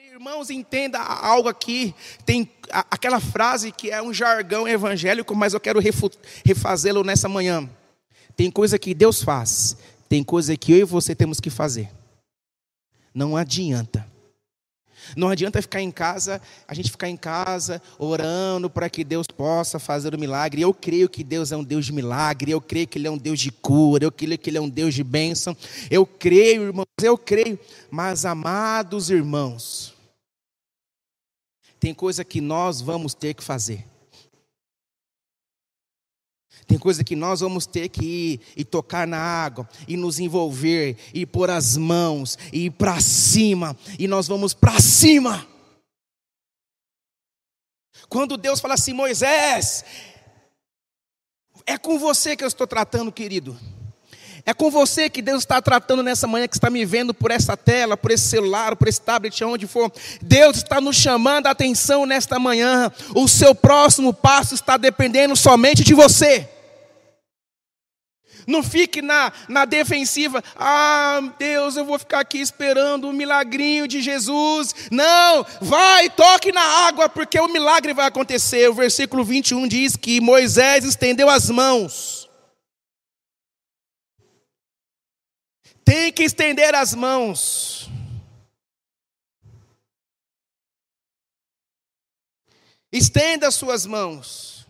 Irmãos, entenda algo aqui. Tem aquela frase que é um jargão evangélico, mas eu quero refazê-lo nessa manhã. Tem coisa que Deus faz, tem coisa que eu e você temos que fazer. Não adianta. Não adianta ficar em casa, a gente ficar em casa orando para que Deus possa fazer o milagre. Eu creio que Deus é um Deus de milagre, eu creio que Ele é um Deus de cura, eu creio que Ele é um Deus de bênção. Eu creio, irmãos, eu creio. Mas, amados irmãos, tem coisa que nós vamos ter que fazer. Coisa que nós vamos ter que ir e tocar na água, e nos envolver, e pôr as mãos, e ir para cima, e nós vamos para cima. Quando Deus fala assim, Moisés, é com você que eu estou tratando, querido. É com você que Deus está tratando nessa manhã, que está me vendo por essa tela, por esse celular, por esse tablet, onde for. Deus está nos chamando a atenção nesta manhã. O seu próximo passo está dependendo somente de você. Não fique na, na defensiva. Ah, Deus, eu vou ficar aqui esperando o milagrinho de Jesus. Não, vai, toque na água, porque o milagre vai acontecer. O versículo 21 diz que Moisés estendeu as mãos. Tem que estender as mãos. Estenda as suas mãos.